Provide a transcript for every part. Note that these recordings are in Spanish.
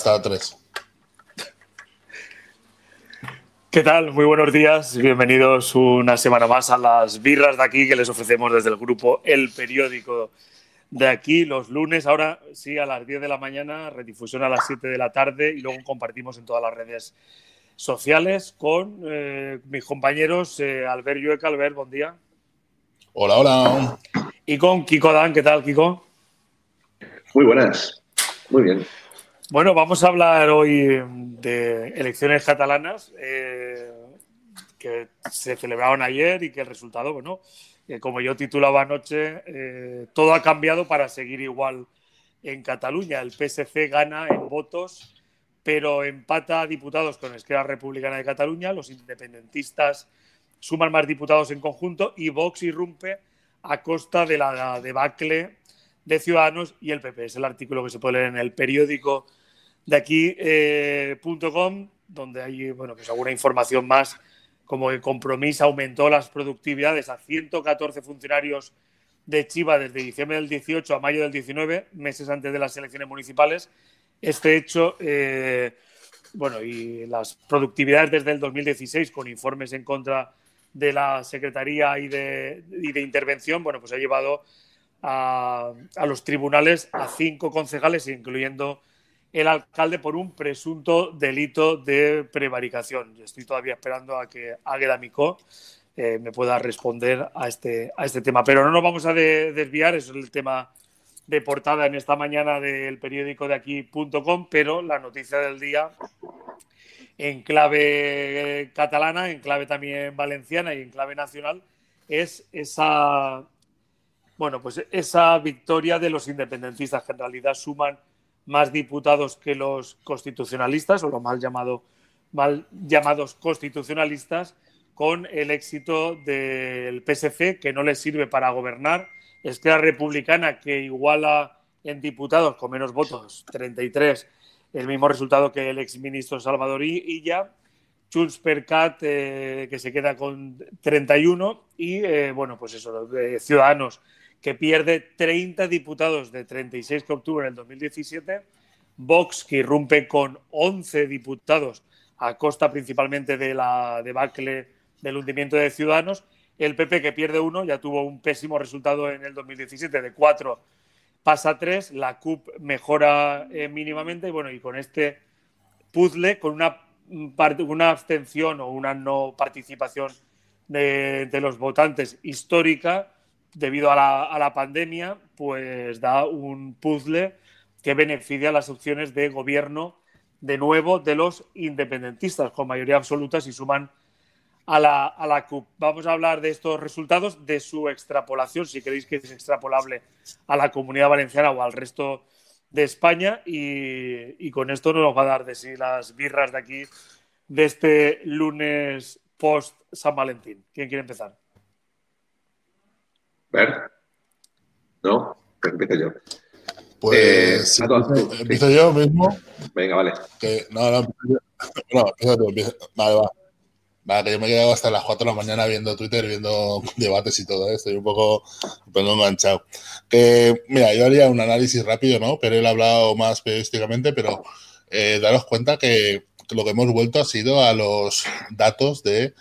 hasta tres. ¿Qué tal? Muy buenos días. Bienvenidos una semana más a las birras de aquí que les ofrecemos desde el grupo El Periódico de aquí los lunes. Ahora sí, a las 10 de la mañana, redifusión a las 7 de la tarde y luego compartimos en todas las redes sociales con eh, mis compañeros eh, Albert Yueca. Albert, buen día. Hola, hola. Y con Kiko Dan. ¿Qué tal, Kiko? Muy buenas. Muy bien. Bueno, vamos a hablar hoy de elecciones catalanas eh, que se celebraron ayer y que el resultado, bueno, eh, como yo titulaba anoche, eh, todo ha cambiado para seguir igual en Cataluña. El PSC gana en votos, pero empata a diputados con Esquerra Republicana de Cataluña. Los independentistas suman más diputados en conjunto y Vox irrumpe a costa de la debacle de Ciudadanos y el PP. Es el artículo que se puede leer en el periódico de aquí.com, eh, donde hay bueno, pues alguna información más, como que Compromís aumentó las productividades a 114 funcionarios de Chiva desde diciembre del 18 a mayo del 19, meses antes de las elecciones municipales. Este hecho, eh, bueno, y las productividades desde el 2016, con informes en contra de la Secretaría y de, y de Intervención, bueno, pues ha llevado a, a los tribunales a cinco concejales, incluyendo el alcalde por un presunto delito de prevaricación. Estoy todavía esperando a que Águeda Micó eh, me pueda responder a este, a este tema. Pero no nos vamos a desviar, es el tema de portada en esta mañana del periódico de aquí.com, pero la noticia del día en clave catalana, en clave también valenciana y en clave nacional es esa bueno, pues esa victoria de los independentistas que en realidad suman más diputados que los constitucionalistas, o los mal, llamado, mal llamados constitucionalistas, con el éxito del PSC, que no les sirve para gobernar, es que la republicana, que iguala en diputados con menos votos, 33, el mismo resultado que el exministro Salvador Illa, Junts per Cat, eh, que se queda con 31, y eh, bueno, pues eso, Ciudadanos que pierde 30 diputados de 36 que obtuvo en el 2017, Vox que irrumpe con 11 diputados a costa principalmente de la debacle del hundimiento de Ciudadanos, el PP que pierde uno, ya tuvo un pésimo resultado en el 2017 de 4 pasa a 3, la CUP mejora eh, mínimamente y bueno, y con este puzzle, con una, una abstención o una no participación de, de los votantes histórica, debido a la, pandemia, pues da un puzzle que beneficia las opciones de gobierno de nuevo de los independentistas con mayoría absoluta si suman a la, a la CUP. Vamos a hablar de estos resultados, de su extrapolación, si creéis que es extrapolable a la comunidad valenciana o al resto de España. Y, y con esto nos va a dar de sí las birras de aquí de este lunes post San Valentín. ¿Quién quiere empezar? Ver. ¿No? Pues empiezo yo. Pues eh, empiezo, yo mismo. Venga, vale. Que, no, no, no, empieza tú, empieza. Vale, va. Vale, que yo me he quedado hasta las 4 de la mañana viendo Twitter, viendo debates y todo, ¿eh? estoy un poco, un poco enganchado. Que, mira, yo haría un análisis rápido, ¿no? Pero él ha hablado más periodísticamente, pero eh, daros cuenta que lo que hemos vuelto ha sido a los datos de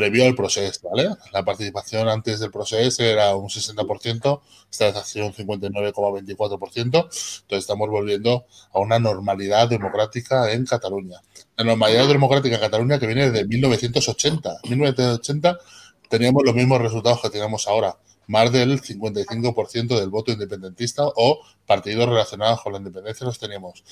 previo al proceso, ¿vale? La participación antes del proceso era un 60%, esta vez ha sido un 59,24%, entonces estamos volviendo a una normalidad democrática en Cataluña. La normalidad democrática en Cataluña que viene de 1980. En 1980 teníamos los mismos resultados que tenemos ahora, más del 55% del voto independentista o partidos relacionados con la independencia los teníamos.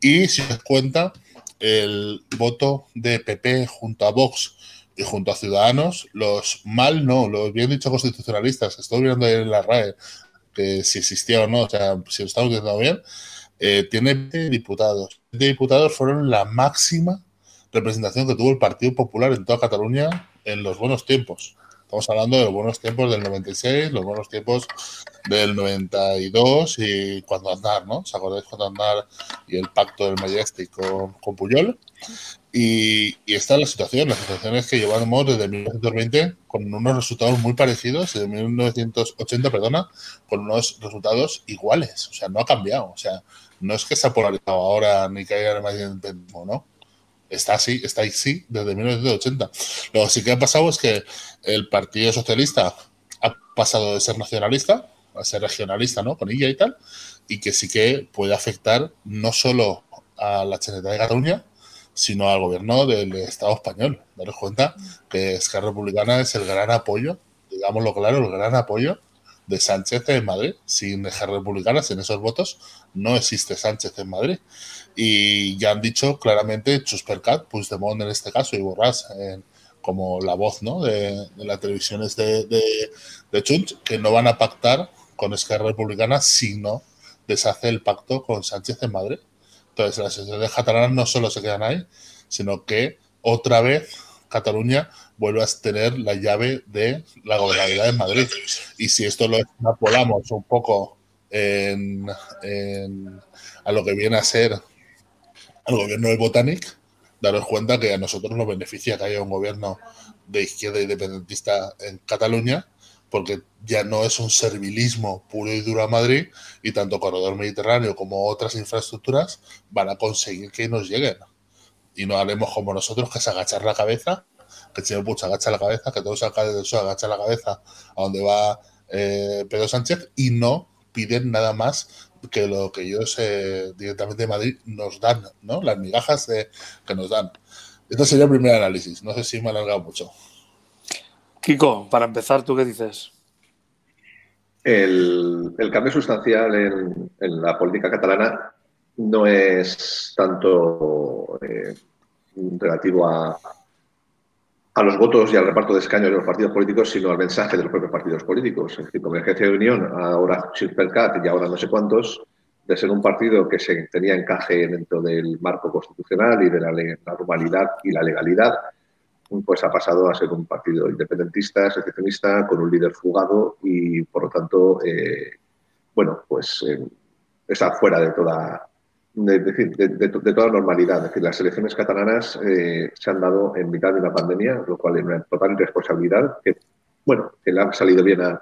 Y si os cuenta, el voto de PP junto a Vox y junto a Ciudadanos, los mal no, los bien dicho constitucionalistas, estoy viendo ahí en la RAE, que si existía o no, o sea, si lo estamos viendo bien, eh, tiene 20 diputados. 20 diputados fueron la máxima representación que tuvo el Partido Popular en toda Cataluña en los buenos tiempos. Estamos hablando de los buenos tiempos del 96, los buenos tiempos del 92 y cuando andar, ¿no? ¿Os acordáis cuando andar y el pacto del Majestic con, con Puyol? Y, y, esta es la situación. La situación es que llevamos desde 1920 con unos resultados muy parecidos, desde 1980, perdona, con unos resultados iguales. O sea, no ha cambiado. O sea, no es que se ha polarizado ahora ni que haya más ¿no? Está así, está así desde 1980. Lo que sí que ha pasado es que el Partido Socialista ha pasado de ser nacionalista a ser regionalista, ¿no? Con ella y tal, y que sí que puede afectar no solo a la Generalitat de Cataluña, sino al gobierno del Estado español. Daros cuenta que Esquerra Republicana es el gran apoyo, digámoslo claro, el gran apoyo de Sánchez en Madrid. Sin Esquerra Republicana, sin esos votos, no existe Sánchez en Madrid. Y ya han dicho claramente Chuspercat, Puigdemont en este caso, y Borràs en, como la voz ¿no? de, las televisiones de, de, de Chunch, que no van a pactar con Esquerra Republicana si no deshace el pacto con Sánchez en Madrid. Entonces, las elecciones catalanas no solo se quedan ahí, sino que otra vez Cataluña vuelve a tener la llave de la gobernabilidad en Madrid. Y si esto lo extrapolamos un poco en, en, a lo que viene a ser el gobierno del Botanic, daros cuenta que a nosotros nos beneficia que haya un gobierno de izquierda independentista en Cataluña, porque ya no es un servilismo puro y duro a Madrid y tanto Corredor Mediterráneo como otras infraestructuras van a conseguir que nos lleguen. Y no haremos como nosotros, que es agachar la cabeza, que el señor Puig agacha la cabeza, que todos los alcaldes del PSOE agachan la cabeza a donde va eh, Pedro Sánchez y no piden nada más que lo que ellos eh, directamente de Madrid nos dan, ¿no? Las migajas de, que nos dan. Este sería el primer análisis. No sé si me ha alargado mucho. Kiko, para empezar, ¿tú qué dices? El, el cambio sustancial en, en, la política catalana no es tanto eh, relativo a, a, los votos y al reparto de escaños de los partidos políticos, sino al mensaje de los propios partidos políticos. Es decir, Convergencia de Unión, ahora Supercat y ahora no sé cuántos, de ser un partido que se tenía encaje dentro del marco constitucional y de la, la normalidad y la legalidad, pues ha pasado a ser un partido independentista, secessionista, con un líder fugado y, por lo tanto, eh, bueno, pues eh, está fuera de toda, de, de, de, de, toda normalidad. Es decir, las elecciones catalanas eh, se han dado en mitad de una pandemia, lo cual es una total irresponsabilidad que, bueno, que le ha salido bien a,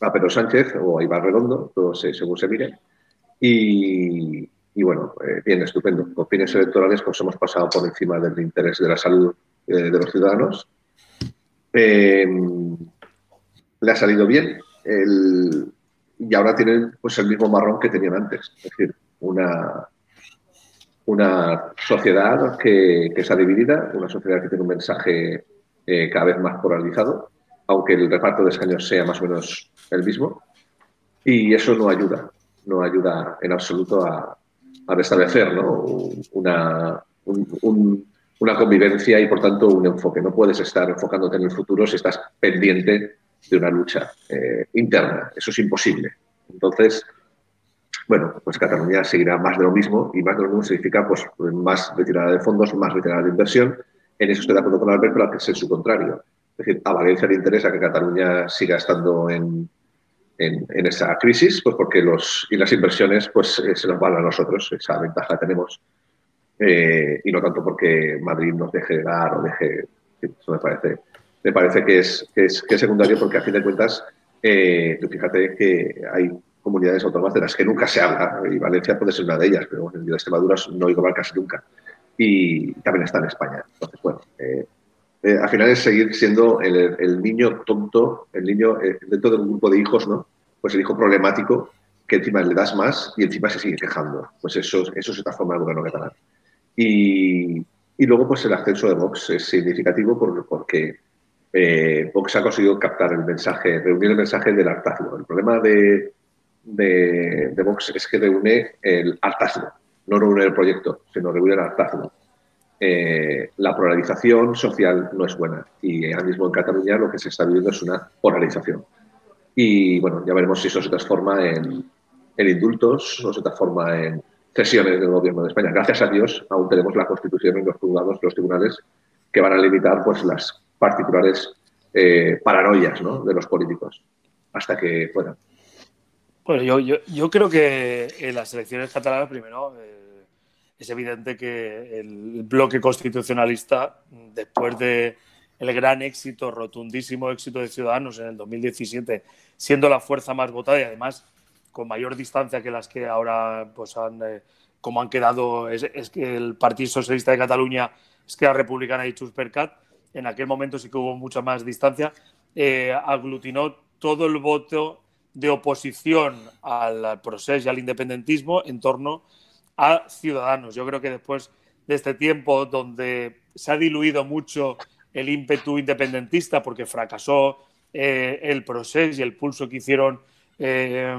a Pedro Sánchez o a Iván Redondo, todo se, según se mire. Y, y bueno, bien, estupendo. Con fines electorales pues hemos pasado por encima del interés de la salud eh, de los ciudadanos. Eh, le ha salido bien el, y ahora tienen pues, el mismo marrón que tenían antes. Es decir, una, una sociedad que, que está dividida, una sociedad que tiene un mensaje eh, cada vez más polarizado, aunque el reparto de escaños sea más o menos el mismo. Y eso no ayuda, no ayuda en absoluto a, a restablecer ¿no? una, un, un, una convivencia y, por tanto, un enfoque. No puedes estar enfocándote en el futuro si estás pendiente de una lucha eh, interna. Eso es imposible. Entonces, bueno, pues Cataluña seguirá más de lo mismo y más de lo mismo significa pues, más retirada de fondos, más retirada de inversión. En eso estoy de acuerdo con Albert, pero es su contrario. Es decir, a Valencia le interesa que Cataluña siga estando en, en, esa crisis, pues porque los, y las inversiones pues, eh, se nos van a nosotros, esa ventaja tenemos eh, y no tanto porque Madrid nos deje de dar o deje. Eso me parece, me parece que, es, que, es, que secundario porque a fin de cuentas, eh, fíjate que hay comunidades autónomas de las que nunca se habla y Valencia puede ser una de ellas, pero en Extremadura no oigo mal casi nunca. Y también está en España. Entonces, bueno, eh, eh, al final es seguir siendo el, el niño tonto, el niño eh, dentro de un grupo de hijos, ¿no? Pues el hijo problemático que encima le das más y encima se sigue quejando. Pues eso, eso se transforma en gobierno catalán. Y, y, luego, pues el ascenso de Vox es significativo por, porque eh, Vox ha conseguido captar el mensaje, reunir el mensaje del hartazgo. El problema de, de, de Vox es que reúne el hartazgo, no reúne el proyecto, sino reúne el hartazgo. Eh, la polarización social no es buena y ahora mismo en Cataluña lo que se está viviendo es una polarización. Y bueno, ya veremos si eso se transforma en, en indultos o se transforma en cesiones del gobierno de España. Gracias a Dios aún tenemos la Constitución y los juzgados, los tribunales, que van a limitar pues, las particulares eh, paranoias de los políticos hasta que puedan. Bueno, yo, yo, yo, creo que en las elecciones catalanas, primero, eh, es evidente que el bloque constitucionalista, después de el gran éxito, rotundísimo éxito de Ciudadanos en el 2017, siendo la fuerza más votada y además con mayor distancia que las que ahora pues han, eh, como han quedado, es, que el Partido Socialista de Cataluña, es que la Republicana y Chuspercat, en aquel momento sí que hubo mucha más distancia, eh, aglutinó todo el voto de oposición al proceso y al independentismo en torno a Ciudadanos. Yo creo que después de este tiempo donde se ha diluido mucho el ímpetu independentista porque fracasó eh, el proceso y el pulso que hicieron eh,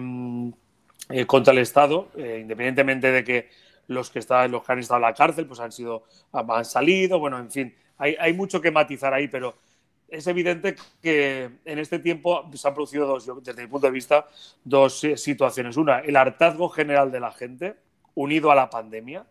eh, contra el Estado, independientemente de que los que, los que han estado en la cárcel pues han, sido, han salido, bueno, en fin, hay mucho que matizar ahí, pero es evidente que en este tiempo se han producido dos, desde mi punto de vista, dos situaciones. Una, el hartazgo general de la gente, unido a la pandemia.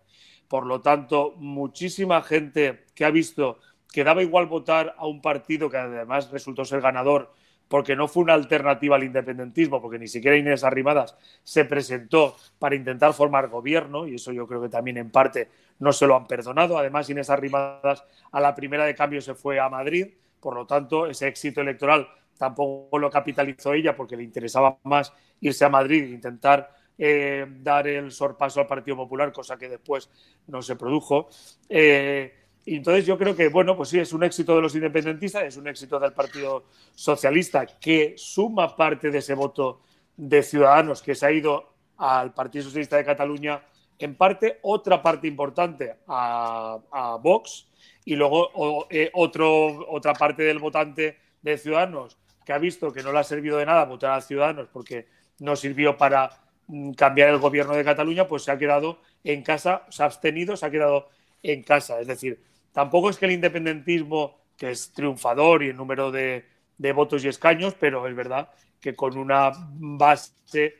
Por lo tanto, muchísima gente que ha visto que daba igual votar a un partido que además resultó ser ganador porque no fue una alternativa al independentismo, porque ni siquiera Inés Arrimadas se presentó para intentar formar gobierno, y eso yo creo que también en parte no se lo han perdonado. Además, Inés Arrimadas a la primera de cambio se fue a Madrid, por lo tanto, ese éxito electoral tampoco lo capitalizó ella porque le interesaba más irse a Madrid e intentar eh, dar el sorpaso al Partido Popular, cosa que después no se produjo. Eh, y entonces yo creo que, bueno, pues sí, es un éxito de los independentistas, es un éxito del Partido Socialista que suma parte de ese voto de ciudadanos que se ha ido al Partido Socialista de Cataluña, en parte, otra parte importante a, a Vox, y luego eh, otro, otra parte del votante de Ciudadanos que ha visto que no le ha servido de nada votar a Ciudadanos porque no sirvió para mm, cambiar el gobierno de Cataluña, pues se ha quedado en casa, se ha abstenido, se ha quedado en casa. Es decir, tampoco es que el independentismo, que es triunfador y el número de, de votos y escaños, pero es verdad que con una base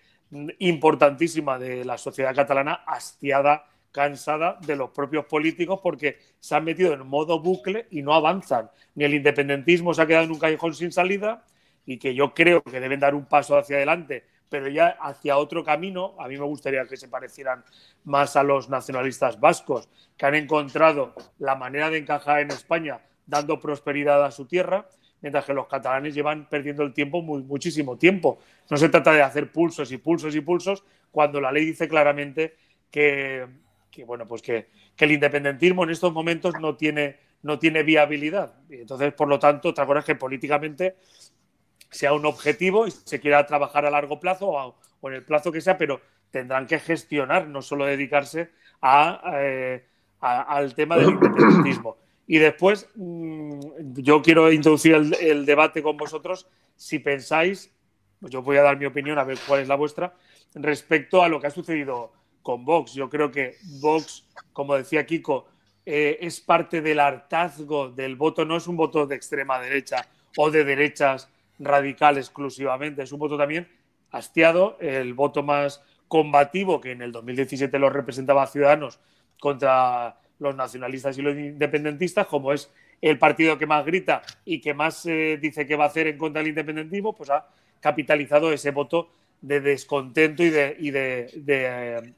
importantísima de la sociedad catalana hastiada cansada de los propios políticos porque se han metido en modo bucle y no avanzan. Ni el independentismo se ha quedado en un callejón sin salida y que yo creo que deben dar un paso hacia adelante, pero ya hacia otro camino. A mí me gustaría que se parecieran más a los nacionalistas vascos, que han encontrado la manera de encajar en España dando prosperidad a su tierra, mientras que los catalanes llevan perdiendo el tiempo muchísimo tiempo. No se trata de hacer pulsos y pulsos y pulsos cuando la ley dice claramente que que bueno, pues que, el independentismo en estos momentos no tiene, no tiene viabilidad. entonces, por lo tanto, otra cosa es que políticamente sea un objetivo y se quiera trabajar a largo plazo o, en el plazo que sea, pero tendrán que gestionar, no solo dedicarse eh, al tema del independentismo. Y después, mm, yo quiero introducir el, el, debate con vosotros. Si pensáis, pues yo voy a dar mi opinión, a ver cuál es la vuestra, respecto a lo que ha sucedido con Vox. Yo creo que Vox, como decía Kiko, eh, es parte del hartazgo del voto, no es un voto de extrema derecha o de derechas radical exclusivamente, es un voto también hastiado, el voto más combativo que en el 2017 lo representaba Ciudadanos contra los nacionalistas y los independentistas, como es el partido que más grita y que más eh, dice que va a hacer en contra del independentismo, pues ha capitalizado ese voto de descontento y de,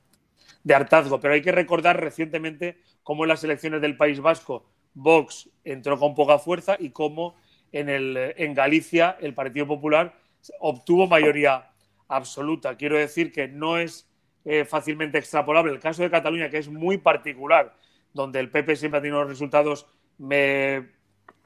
hartazgo. Pero hay que recordar recientemente cómo en las elecciones del País Vasco Vox entró con poca fuerza y cómo en, el, en Galicia el Partido Popular obtuvo mayoría absoluta. Quiero decir que no es eh, fácilmente extrapolable. El caso de Cataluña, que es muy particular, donde el PP siempre ha tenido resultados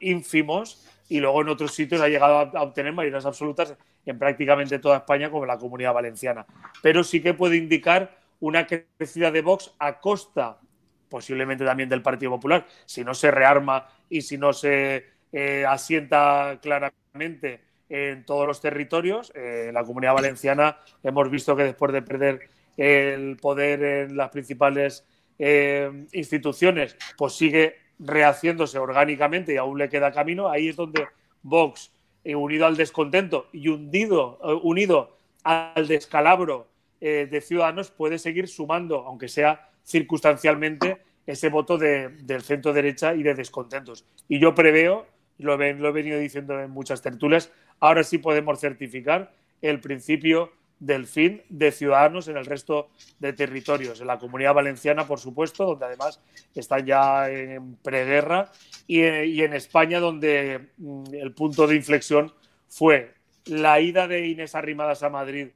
ínfimos y luego en otros sitios ha llegado a, obtener mayorías absolutas en prácticamente toda España, como en la comunidad valenciana. Pero sí que puede indicar una crecida de Vox a costa posiblemente también del Partido Popular, si no se rearma y si no se eh, asienta claramente en todos los territorios. Eh, la comunidad valenciana hemos visto que después de perder el poder en las principales eh, instituciones, pues sigue rehaciéndose orgánicamente y aún le queda camino. Ahí es donde Vox, unido al descontento y hundido, unido al descalabro eh, de Ciudadanos puede seguir sumando, aunque sea circunstancialmente, ese voto de, del centro derecha y de descontentos. Y yo preveo lo, lo he venido diciendo en muchas tertulias, ahora sí podemos certificar el principio del fin de ciudadanos en el resto de territorios, en la comunidad valenciana, por supuesto, donde además están ya en preguerra, y, y en España, donde mm, el punto de inflexión fue la ida de Inés Arrimadas a Madrid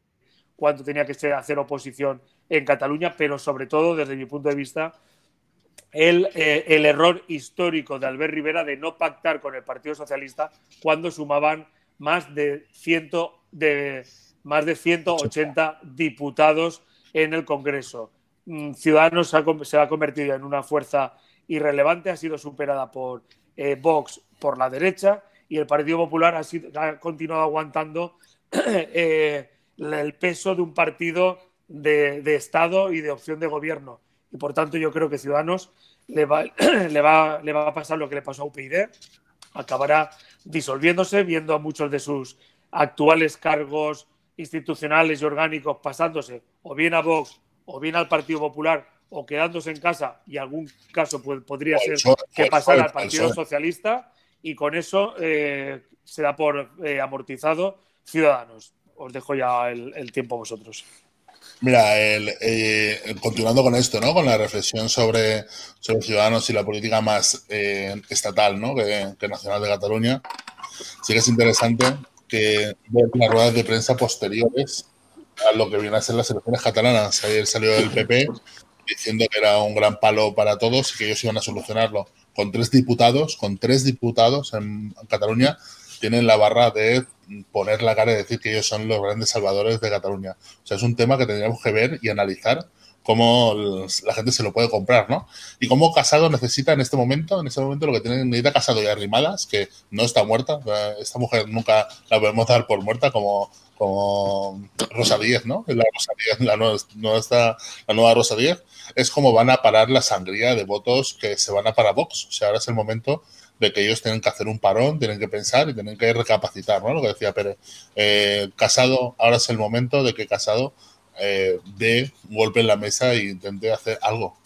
cuando tenía que hacer oposición en Cataluña, pero sobre todo, desde mi punto de vista, el, eh, el, error histórico de Albert Rivera de no pactar con el Partido Socialista cuando sumaban más de, ciento, de, más de 180 diputados en el Congreso. Mm, Ciudadanos se ha, convertido en una fuerza irrelevante, ha sido superada por eh, Vox por la derecha y el Partido Popular ha continuado aguantando eh, el peso de un partido de, de, Estado y de opción de gobierno. Y por tanto yo creo que Ciudadanos le va, le va, le va a pasar lo que le pasó a UPyD, acabará disolviéndose, viendo a muchos de sus actuales cargos institucionales y orgánicos pasándose o bien a Vox o bien al Partido Popular o quedándose en casa y algún caso pues, podría ser que pasara al Partido Socialista y con eso eh, se da por eh, amortizado Ciudadanos. Os dejo ya el, el tiempo a vosotros. Mira, el, eh, continuando con esto, ¿no? Con la reflexión sobre, sobre Ciudadanos y la política más eh, estatal, ¿no? Que, que, nacional de Cataluña, sí que es interesante que ver las ruedas de prensa posteriores a lo que viene a ser las elecciones catalanas. Ayer salió el PP diciendo que era un gran palo para todos y que ellos iban a solucionarlo. Con tres diputados, con tres diputados en, en Cataluña, tienen la barra de poner la cara y decir que ellos son los grandes salvadores de Cataluña. O sea, es un tema que tendríamos que ver y analizar cómo la gente se lo puede comprar, ¿no? Y cómo Casado necesita en este momento, en este momento lo que tiene, necesita Casado y Arrimadas, que no está muerta, esta mujer nunca la podemos dar por muerta como, como Rosa Díez, ¿no? La, Rosa Díez, la, nueva, la nueva Rosa Díez, es como van a parar la sangría de votos que se van a para Vox. O sea, ahora es el momento de que ellos tienen que hacer un parón, tienen que pensar y tienen que recapacitar, ¿no? Lo que decía Pérez. Eh, Casado, ahora es el momento de que Casado eh, dé un golpe en la mesa e intente hacer algo.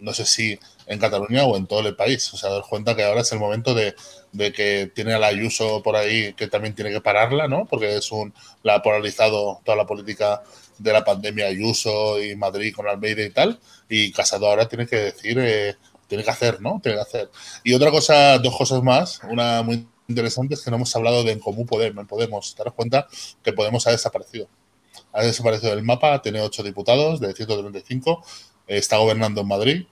No sé si en Cataluña o en todo el país. O sea, dar cuenta que ahora es el momento de, de, que tiene a la Ayuso por ahí que también tiene que pararla, ¿no? Porque es un, la ha polarizado toda la política de la pandemia Ayuso y Madrid con Almeida y tal. Y Casado ahora tiene que decir, eh, tiene que hacer, ¿no? Tiene que hacer. Y otra cosa, dos cosas más. Una muy interesante es que no hemos hablado de en común Podemos. En Podemos, daros cuenta que Podemos ha desaparecido. Ha desaparecido del mapa, tiene ocho diputados de 135, está gobernando en Madrid.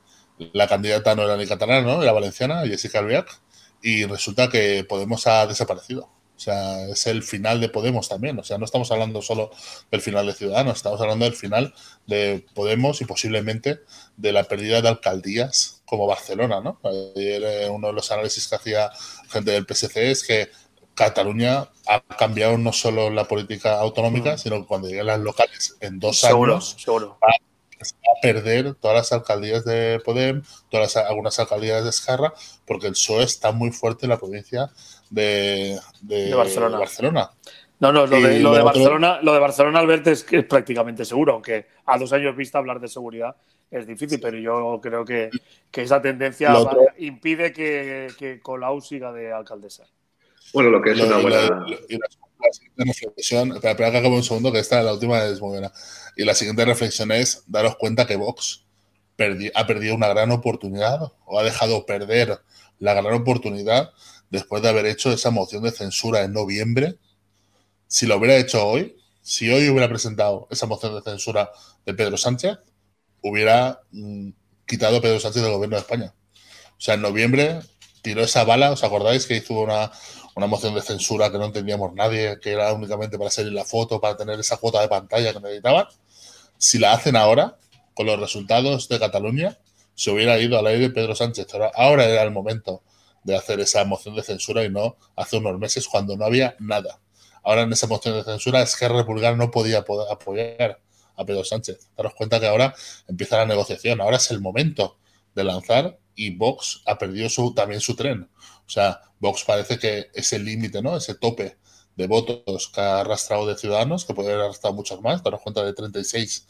La candidata no era ni catalana, ¿no? Era valenciana, Jessica Albiac. Y resulta que Podemos ha desaparecido. O sea, es el final de Podemos también. O sea, no estamos hablando solo del final de Ciudadanos, estamos hablando del final de Podemos y posiblemente de la pérdida de alcaldías como Barcelona, ¿no? Ayer uno de los análisis que hacía gente del PSC es que Cataluña ha cambiado no solo la política autonómica, mm. sino que cuando lleguen las locales en dos seguro, años seguro. Va, a perder todas las alcaldías de Podem, todas las, algunas alcaldías de Escarra, porque el PSOE está muy fuerte en la provincia de, de, de Barcelona. Barcelona. No, no, lo de, lo de, Barcelona, lo de Barcelona, Albert, es, que es prácticamente seguro, aunque a dos años vista hablar de seguridad es difícil, pero yo creo que, que esa tendencia otro... impide que, que, Colau siga de alcaldesa. Bueno, lo que es lo, una buena. Lo, y la, la, siguiente reflexión, espera, espera que acabe un segundo, que esta, la última es muy buena. Y la siguiente reflexión es daros cuenta que Vox perdi, ha perdido una gran oportunidad o ha dejado perder la gran oportunidad después de haber hecho esa moción de censura en noviembre. Si lo hubiera hecho hoy, si hoy hubiera presentado esa moción de censura de Pedro Sánchez, hubiera mm, quitado a Pedro Sánchez del gobierno de España. O sea, en noviembre tiró esa bala, ¿os acordáis que hizo una, moción de censura que no entendíamos nadie, que era únicamente para salir la foto, para tener esa cuota de pantalla que necesitaban? Si la hacen ahora, con los resultados de Cataluña, se hubiera ido al aire Pedro Sánchez. Ahora era el momento de hacer esa moción de censura y no hace unos meses cuando no había nada. Ahora en esa moción de censura es que Republicano no podía apoyar a Pedro Sánchez. Daros cuenta que ahora empieza la negociación, ahora es el momento de lanzar y Vox ha perdido también su tren. O sea, Vox parece que ese límite, ¿no? Ese tope de votos que ha arrastrado de Ciudadanos, que puede haber arrastrado muchos más, daros cuenta de 36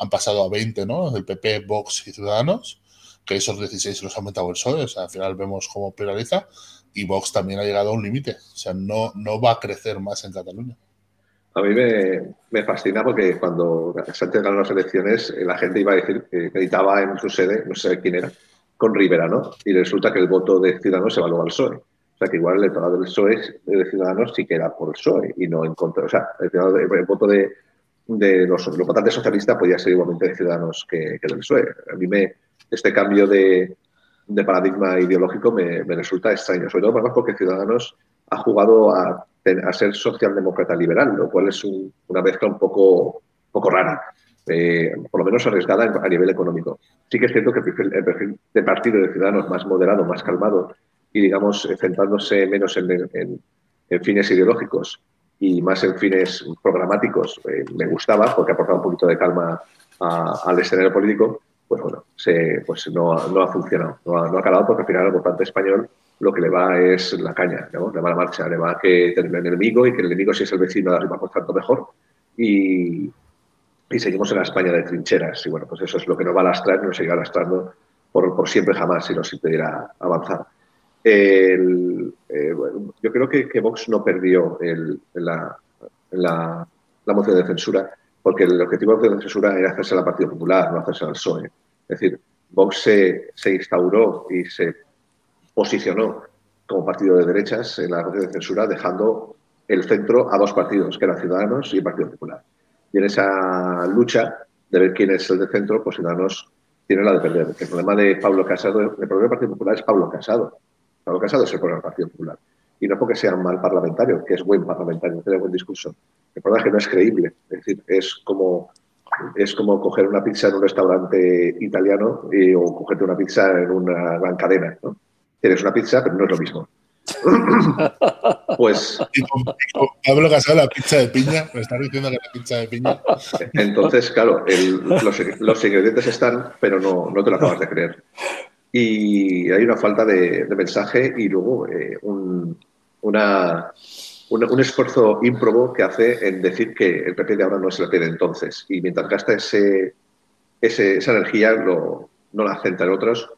han pasado a 20, ¿no? El PP, Vox y Ciudadanos, que esos 16 los ha aumentado el PSOE, o sea, al final vemos cómo prioriza y Vox también ha llegado a un límite. O sea, no, no va a crecer más en Cataluña. A mí me, fascina porque cuando Sánchez ganó las elecciones, eh, la gente iba a decir que editaba en su sede, no sé quién era, con Rivera, ¿no? Y resulta que el voto de Ciudadanos se evaluó al PSOE. O sea, que igual el electorado del PSOE de Ciudadanos sí que era por el PSOE y no en contra. O sea, el, voto de, los, votantes socialistas podía ser igualmente de Ciudadanos que, del PSOE. A mí me, este cambio de, paradigma ideológico me, resulta extraño, sobre todo porque Ciudadanos ha jugado a a ser socialdemócrata liberal, lo cual es una mezcla un poco, poco rara, eh, por lo menos arriesgada a nivel económico. Sí que es cierto que el perfil de partido de Ciudadanos más moderado, más calmado y, digamos, centrándose menos en, fines ideológicos y más en fines programáticos, eh, me gustaba porque aportaba un poquito de calma al escenario político, pues bueno, se, pues no, no ha funcionado, no ha, no ha calado porque al final el votante español lo que le va es la caña, le va la marcha, le va que termine el enemigo y que el enemigo si es el vecino de arriba pues tanto mejor. Y, y, seguimos en la España de trincheras y bueno, pues eso es lo que nos va a lastrar y nos seguirá lastrando por, por siempre jamás si nos impedirá avanzar. Eh, yo creo que, que, Vox no perdió la, la, moción de censura porque el objetivo de la censura era hacerse al Partido Popular, no hacerse al PSOE. Es decir, Vox se, se instauró y se posicionó como partido de derechas en la moción de censura, dejando el centro a dos partidos, que eran Ciudadanos y el Partido Popular. Y en esa lucha de ver quién es el de centro, pues Ciudadanos tiene la de perder. El problema de Pablo Casado, el problema del Partido Popular es Pablo Casado. Pablo Casado es el problema del Partido Popular. Y no porque sea mal parlamentario, que es buen parlamentario, tiene buen discurso. El problema es que no es creíble. Es decir, es como, es como coger una pizza en un restaurante italiano y, o cogerte una pizza en una gran cadena. ¿no? Tienes una pizza, pero no es lo mismo. pues. Pablo Casado, la pizza de piña, me estás diciendo que la pizza de piña. Entonces, claro, los, ingredientes están, pero no, no te lo acabas de creer. Y hay una falta de, mensaje y luego eh, un, una, un esfuerzo ímprobo que hace en decir que el PP de ahora no es el PP de entonces. Y mientras gasta ese, esa energía, lo, no la centra en otros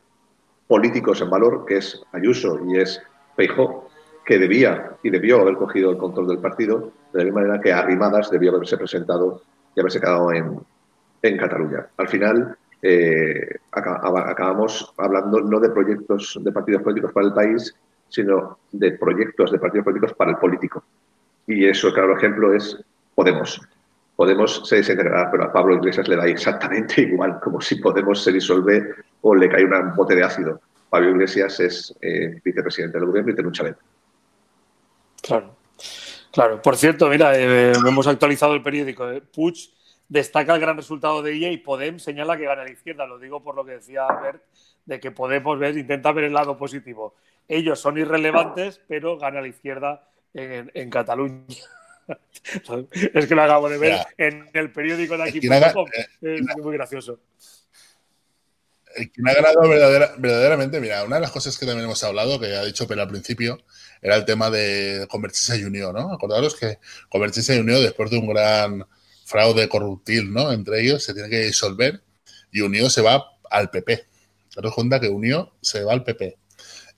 políticos en valor, que es Ayuso y es Feijó, que debía y debió haber cogido el control del partido, de la misma manera que Arrimadas debió haberse presentado y haberse quedado en, en Cataluña. Al final, eh, acabamos hablando no de proyectos de partidos políticos para el país, sino de proyectos de partidos políticos para el político. Y eso, claro ejemplo, es Podemos. Podemos se desintegrará, pero a Pablo Iglesias le da exactamente igual, como si Podemos se disolver o le cae un bote de ácido. Pablo Iglesias es eh, vicepresidente del gobierno y tiene un chalet. Claro. Claro, por cierto, mira, eh, hemos actualizado el periódico. Eh. Puig destaca el gran resultado de ella y Podem señala que gana la izquierda. Lo digo por lo que decía Bert, de que Podemos ver, intenta ver el lado positivo. Ellos son irrelevantes, pero gana la izquierda en Cataluña. es que lo acabo de ver en el periódico de aquí. Eh, es muy gracioso. Que me ha agradado verdaderamente, mira, una de las cosas que también hemos hablado, que ha dicho pero al principio, era el tema de Convertirse y Unión, ¿no? Acordaros que Convertirse y Unión, después de un gran fraude corruptil, ¿no? Entre ellos, se tiene que disolver y Unión se va al PP. Daros cuenta que Unión se va al PP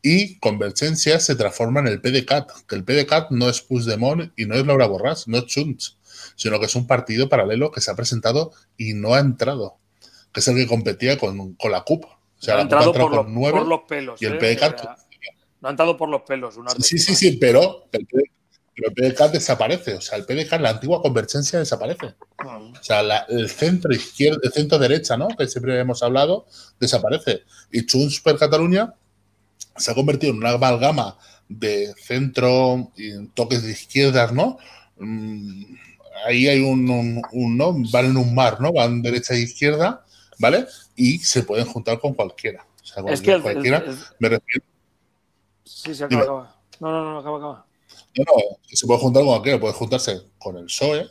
y Convergencia se transforma en el PDCAT, que el PDCAT no es Puigdemont y no es Laura Borràs, no es Junts, sino que es un partido paralelo que se ha presentado y no ha entrado, que es el que competía con, la CUP. O sea, ha entrado, por, los, por, los, pelos. Y el ¿eh? PDCAT... No ha entrado por los pelos. sí, sí, sí, pero el, PDCAT desaparece. O sea, el PDCAT, la antigua Convergencia, desaparece. Ah. O sea, el centro izquierda, el centro derecha, ¿no? Que siempre hemos hablado, desaparece. Y Junts per Cataluña se ha convertido en una amalgama de centro y toques de izquierdas, ¿no? Mm, ahí hay un, ¿no? Van en un mar, ¿no? Van derecha e izquierda, ¿vale? Y se pueden juntar con cualquiera. O sea, es que cualquiera, me refiero. Sí, se acaba, acaba. No, no, no, acaba, acaba. No, no, se puede juntar con cualquiera. Puede juntarse con el PSOE,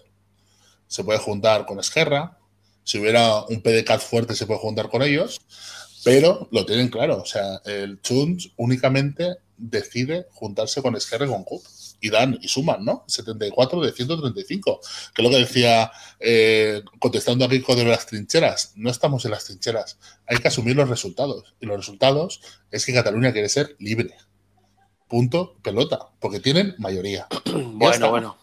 se puede juntar con Esquerra. Si hubiera un PDCAT fuerte, se puede juntar con ellos. Pero lo tienen claro, o sea, el Chunch únicamente decide juntarse con Esquerra y con CUP. Y dan, y suman, ¿no? 74 de 135. Que es lo que decía, eh, contestando aquí con de las trincheras. No estamos en las trincheras. Hay que asumir los resultados. Y los resultados es que Cataluña quiere ser libre. Punto, pelota, porque tienen mayoría. bueno, bueno.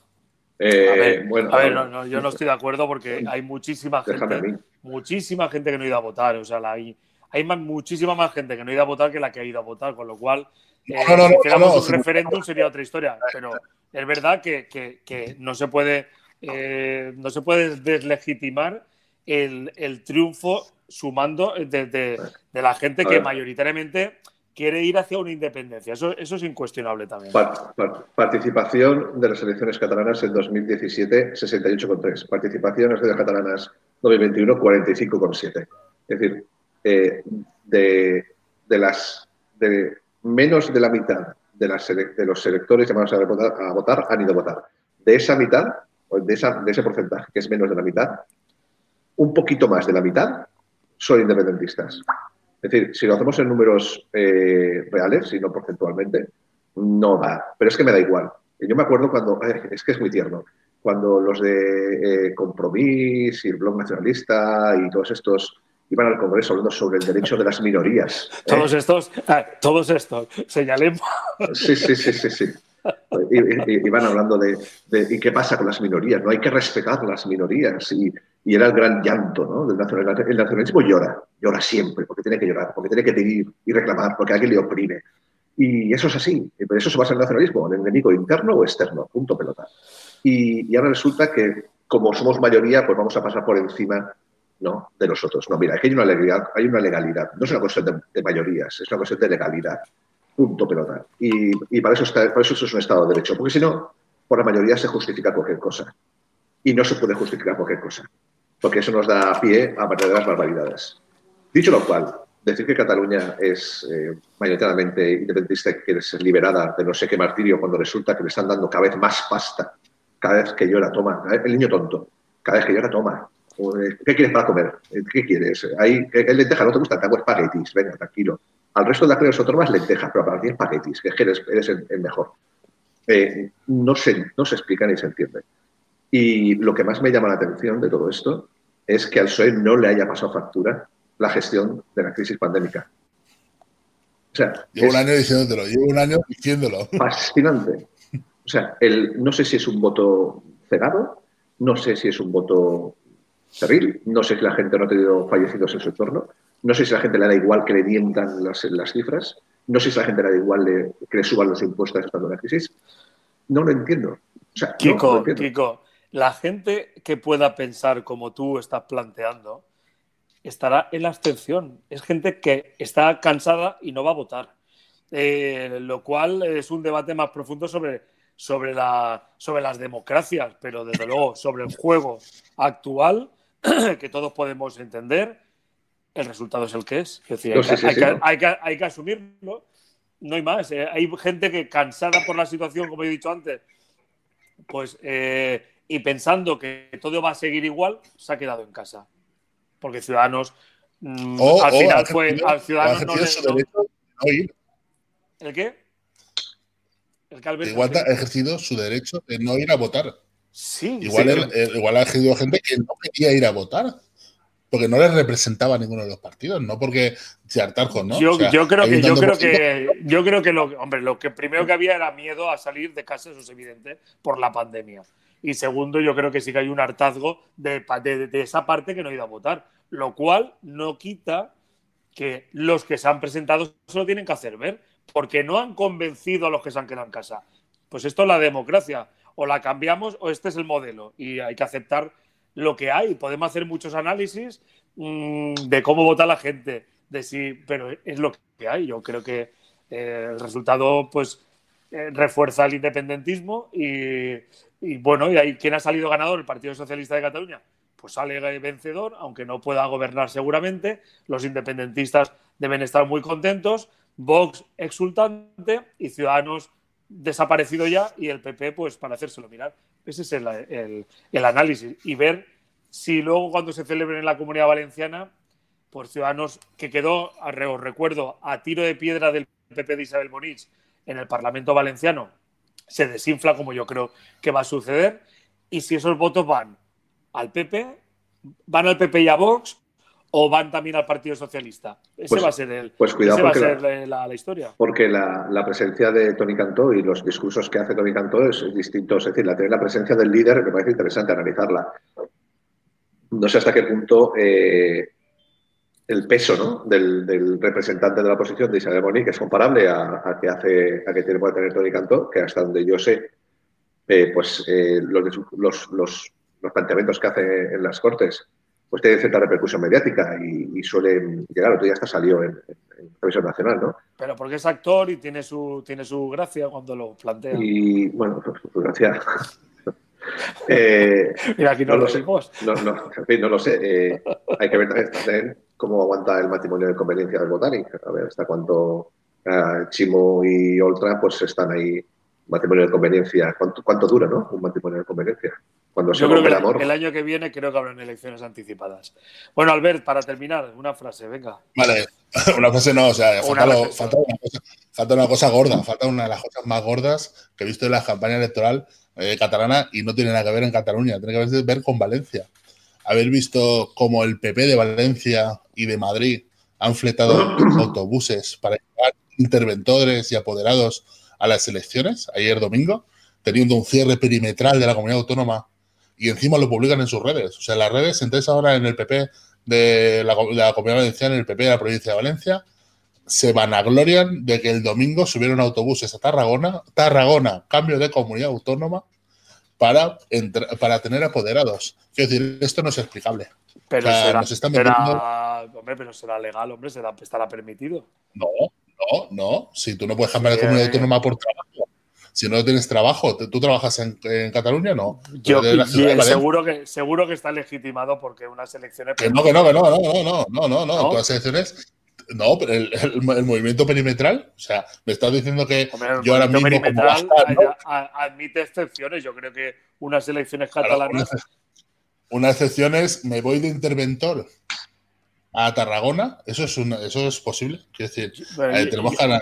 Eh, a ver, bueno, a ver, no, no, yo no estoy de acuerdo porque hay muchísima Déjame a gente, muchísima gente que no ha ido a votar. O sea, la- hay, hay más, muchísima más gente que no ha ido a votar que la que ha ido a votar, con lo cual, eh, No, no, no, si hiciéramos no, no, un referéndum sería otra historia. Pero es verdad que, que- que no se puede, eh, no se puede deslegitimar el, el triunfo sumando de, de- de la gente que mayoritariamente quiere ir hacia una independencia. Eso, eso es incuestionable también. Pa- pa- participación de las elecciones catalanas en 2017, 68,3. Participación en las elecciones catalanas 2021, 45,7. Es decir, eh, de, de las de menos de la mitad de, las de los electores llamados a votar, a votar han ido a votar. De esa mitad, o de, esa, de ese porcentaje, que es menos de la mitad, un poquito más de la mitad son independentistas. Es decir, si lo hacemos en números eh, reales y no porcentualmente, no da. Pero es que me da igual. Yo me acuerdo cuando, eh, es que es muy tierno, cuando los de eh, Compromís y el Blog Nacionalista y todos estos iban al Congreso hablando sobre el derecho de las minorías. ¿eh? Todos estos, ah, todos estos, señalemos. Sí, sí, sí, sí, sí. Van hablando de, de- ¿y qué pasa con las minorías? No hay que respetar las minorías. Y, y era el gran llanto ¿no? del nacionalismo. El nacionalismo llora, llora siempre, porque tiene que llorar, porque tiene que pedir y reclamar, porque alguien le oprime. Y eso es así. Por eso se basa el nacionalismo, en el enemigo interno o externo, punto pelota. Y, y ahora resulta que, como somos mayoría, pues vamos a pasar por encima ¿no? de los otros. No, mira, aquí hay una legalidad, hay una legalidad. No es una cuestión de, mayorías, es una cuestión de legalidad. Punto pelota. Y, y para, eso está, para eso es un Estado de Derecho. Porque si no, por la mayoría se justifica cualquier cosa. Y no se puede justificar cualquier cosa. Porque eso nos da pie a verdaderas barbaridades. Dicho lo cual, decir que Cataluña es eh, mayoritariamente independentista que es liberada de no sé qué martirio cuando resulta que le están dando cada vez más pasta, cada vez que llora, toma, el niño tonto, cada vez que llora, toma. ¿Qué quieres para comer? ¿Qué quieres? Hay, ¿Qué lenteja? ¿No te gusta? Te hago espaguetis. Venga, tranquilo. Al resto de las comunidades autónomas lentejas, pero para ti espaguetis, que es eres, eres el, el mejor. Eh, no, se, no se explica ni se entiende. Y lo que más me llama la atención de todo esto es que al PSOE no le haya pasado factura la gestión de la crisis pandémica. O sea, Llevo es un año diciéndolo, llevo un año diciéndolo. fascinante. O sea, el, no sé si es un voto cegado, no sé si es un voto terrible, no sé si la gente no ha tenido fallecidos en su entorno, no sé si la gente le da igual que le mientan las, las cifras, no sé si la gente le da igual que le suban los impuestos estando en la crisis. No lo entiendo. O sea, no lo Kiko, entiendo. Kiko, la gente que pueda pensar como tú estás planteando estará en la abstención. Es gente que está cansada y no va a votar. Eh, lo cual es un debate más profundo sobre, sobre, la, sobre las democracias, pero desde luego sobre el juego actual, que todos podemos entender, el resultado es el que es. Es decir, No, hay, sí, que, sí, hay sí, que- no. hay que- hay que asumirlo. No hay más. eh. Hay gente que cansada por la situación, como he dicho antes, pues eh, y pensando que todo va a seguir igual, se ha quedado en casa. Porque Ciudadanos mm, O, al final fue al o ha Ciudadanos no ejercido le- su no-. ¿El qué? ¿El que Alberto, ha ejercido su derecho de no ir a votar. Sí, Igual, sí, el- el- igual ha ejercido gente que no quería ir a votar. Porque no les representaba a ninguno de los partidos, no porque se hartarjos, ¿no? Yo, O sea, yo creo que yo creo que yo creo que lo hombre lo que primero que había era miedo a salir de casa eso es evidente por la pandemia y segundo yo creo que sí que hay un hartazgo de, de- de esa parte que no ha ido a votar lo cual no quita que los que se han presentado se lo tienen que hacer ver porque no han convencido a los que se han quedado en casa pues esto es la democracia o la cambiamos o este es el modelo y hay que aceptar lo que hay podemos hacer muchos análisis mm, de cómo vota la gente, de si, pero es lo que hay. Yo creo que eh, el resultado, pues, eh, refuerza el independentismo y, y, bueno, y ahí quién ha salido ganador, el Partido Socialista de Cataluña, pues sale vencedor, aunque no pueda gobernar seguramente. Los independentistas deben estar muy contentos. Vox exultante y Ciudadanos desaparecido ya y el PP, pues, para hacérselo mirar. Ese es el, el- análisis y ver si luego cuando se celebre en la Comunidad Valenciana, por Ciudadanos, que quedó, os recuerdo, a tiro de piedra del PP de Isabel Monich en el Parlamento Valenciano, se desinfla como yo creo que va a suceder, y si esos votos van al PP, van al PP y a Vox, o van también al Partido Socialista? Ese Pues- va a ser el, pues cuidado va a ser la, la historia. Porque la, la presencia de Tony Cantó y los discursos que hace Tony Cantó es, distinto. Es decir, la, tener la presencia del líder me parece interesante analizarla. No sé hasta qué punto eh, el peso ¿no? del, del representante de la oposición de Isabel Boni, que es comparable a, a que hace a que tiene puede tener Tony Cantó, que hasta donde yo sé, eh, pues eh, los, los, los, los planteamientos que hace en las Cortes pues tienen cierta repercusión mediática y, y suelen llegar. Otro día hasta salió en, en, Televisión Nacional, ¿no? Pero porque es actor y tiene su, tiene su gracia cuando lo plantea. Y bueno, pues, pues, gracias. eh, Mira, aquí no, no lo sé. no, no, en fin, no lo sé. Eh, hay que ver también, también cómo aguanta el matrimonio de conveniencia del Botanic. A ver hasta cuánto eh, Chimo y Oltra pues están ahí. Matrimonio de conveniencia. ¿Cuánto, cuánto dura, no? Un matrimonio de conveniencia. Cuando se Yo creo que el amor. el año que viene creo que habrán elecciones anticipadas. Bueno, Albert, para terminar, una frase, venga. Vale, una frase no, o sea, Una falta, lo- reflexión. falta una cosa, falta una cosa gorda, falta una de las cosas más gordas que he visto en la campaña electoral eh, catalana y no tiene nada que ver en Cataluña, tiene que ver, ver con Valencia. Haber visto cómo el PP de Valencia y de Madrid han fletado autobuses para llevar interventores y apoderados a las elecciones ayer domingo, teniendo un cierre perimetral de la comunidad autónoma y encima lo publican en sus redes. O sea, las redes, entréis ahora en el PP de la, de la Comunidad Valenciana, en el PP de la provincia de Valencia, se vanaglorian de que el domingo subieron autobuses a Tarragona, Tarragona, cambio de comunidad autónoma, para, para tener apoderados. Quiero decir, esto no es explicable. Pero O sea, será, nos están será- hombre, pero será legal, hombre, será, estará permitido. No, no, no. Si tú no puedes cambiar de comunidad eh. autónoma por trabajo, si no tienes trabajo, ¿tú trabajas en, en Cataluña? No. Yo, seguro, que, seguro que está legitimado porque unas elecciones. Que no, que no, que no, no, no, no, no, no, no. ¿No? Todas las elecciones. No, pero el, el- el movimiento perimetral, o sea, me estás diciendo que Hombre, yo ahora mismo. como perimetral Bastar, ¿no? admite excepciones. Yo creo que unas elecciones catalanas. una, una excepción es me voy de interventor a Tarragona. ¿Eso es, una, eso es posible? Quiero decir, eh, tenemos todo.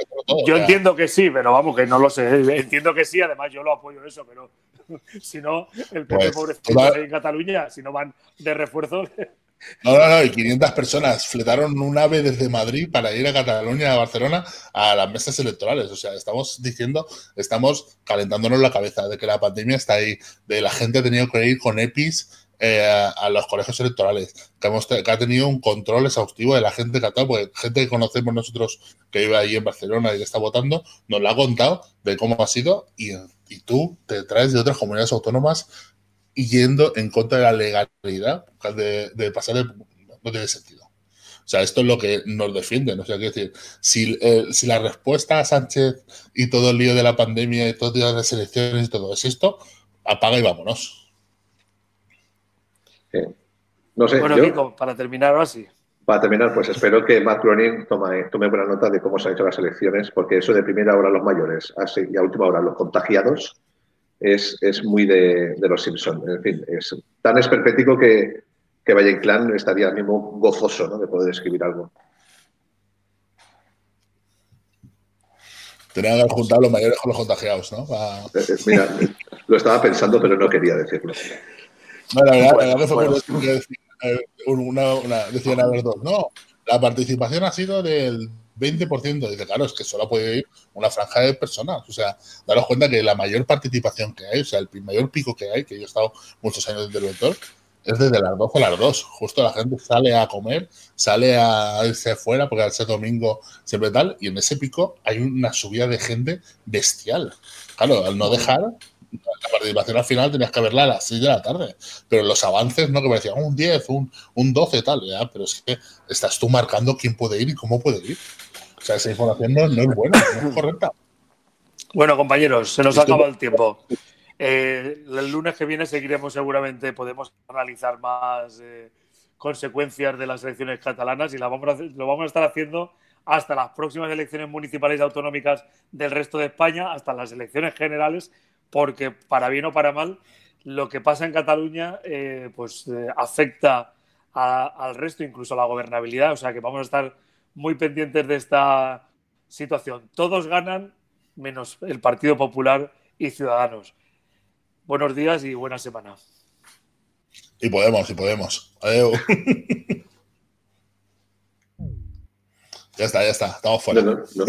Yo o sea, entiendo que sí, pero vamos, que no lo sé. Entiendo que sí, además yo lo apoyo eso, pero si no, el PP Pues, pobrecito toda- en Cataluña, si no van de refuerzo, No, no, no, y 500 personas fletaron un ave desde Madrid para ir a Cataluña, a Barcelona, a las mesas electorales. O sea, estamos diciendo, estamos calentándonos la cabeza de que la pandemia está ahí, de la gente ha tenido que ir con EPIs eh, a, los colegios electorales, que, que ha tenido un control exhaustivo de la gente catalana, porque gente que conocemos nosotros que vive ahí en Barcelona y que está votando, nos lo ha contado de cómo ha sido y, tú te traes de otras comunidades autónomas yendo en contra de la legalidad de, de pasar el, no tiene sentido. O sea, esto es lo que nos defienden. O sea, decir, si, eh, si la respuesta a Sánchez y todo el lío de la pandemia y todas las elecciones y todo es esto, apaga y vámonos. Eh, no sé, bueno, yo, Kiko, para terminar ahora sí. para terminar, pues espero que Matt Groening tome, tome buena nota de cómo se han hecho las elecciones, porque eso de primera hora los mayores así, y a última hora los contagiados es, es muy de, de los Simpson. En fin, es tan esperpético que, que Valle Inclán estaría mismo gozoso ¿no? de poder escribir algo. Tenían que haber juntado los mayores con los contagiados, ¿no? Eh, eh, Mira, lo estaba pensando, pero no quería decirlo. No, la verdad, Bueno, la verdad que fue bueno. por decir que decía, eh, una, una- decían a ver dos. No, la participación ha sido del 20%. Dice, claro, es que solo puede ir una franja de personas. O sea, daros cuenta que la mayor participación que hay, o sea, el mayor pico que hay, que yo he estado muchos años de interventor, es desde las 12 a las 2. Justo la gente sale a comer, sale a irse fuera, porque al ser domingo siempre tal, y en ese pico hay una subida de gente bestial. Claro, al no dejar, la participación al final tenías que verla a las 6 de la tarde. Pero los avances, ¿no? Que parecían un 10, un, un 12, tal, ya, pero es que estás tú marcando quién puede ir y cómo puede ir. O sea, esa información no, no es buena, no es correcta. Bueno, compañeros, se nos ha acabado el tiempo. Eh, el lunes que viene seguiremos seguramente, podemos analizar más eh, consecuencias de las elecciones catalanas y la vamos a hacer- lo vamos a estar haciendo hasta las próximas elecciones municipales y autonómicas del resto de España, hasta las elecciones generales, porque para bien o para mal, lo que pasa en Cataluña eh, pues eh, afecta a- al resto, incluso a la gobernabilidad. O sea que vamos a estar muy pendientes de esta situación. Todos ganan menos el Partido Popular y Ciudadanos. Buenos días y buena semana. Y podemos, y podemos. Adeu. Ya está, ya está, estamos fuera. No, no, no.